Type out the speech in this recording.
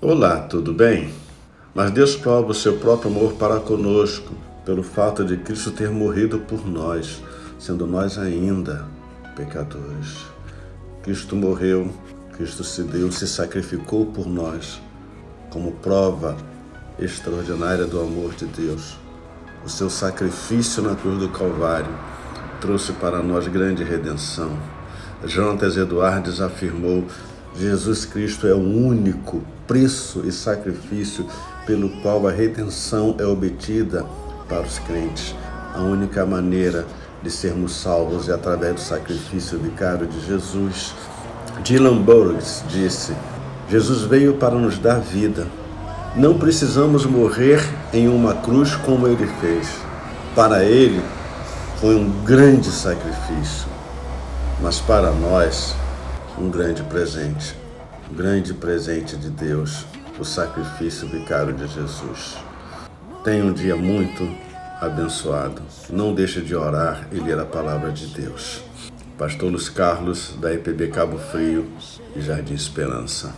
Olá, tudo bem? Mas Deus prova o seu próprio amor para conosco pelo fato de Cristo ter morrido por nós, sendo nós ainda pecadores. Cristo morreu, Cristo se deu, se sacrificou por nós, como prova extraordinária do amor de Deus. O seu sacrifício na cruz do Calvário trouxe para nós grande redenção. Jonatas Eduardes afirmou Jesus Cristo é o único preço e sacrifício pelo qual a redenção é obtida para os crentes. A única maneira de sermos salvos é através do sacrifício vicário de Jesus. Dylan Burroughs disse: Jesus veio para nos dar vida. Não precisamos morrer em uma cruz como ele fez. Para ele foi um grande sacrifício, mas para nós um grande presente, um grande presente de Deus, o sacrifício vicário de Jesus. Tenha um dia muito abençoado. Não deixe de orar e ler a palavra de Deus. Pastor Luiz Carlos, da IPB Cabo Frio e Jardim Esperança.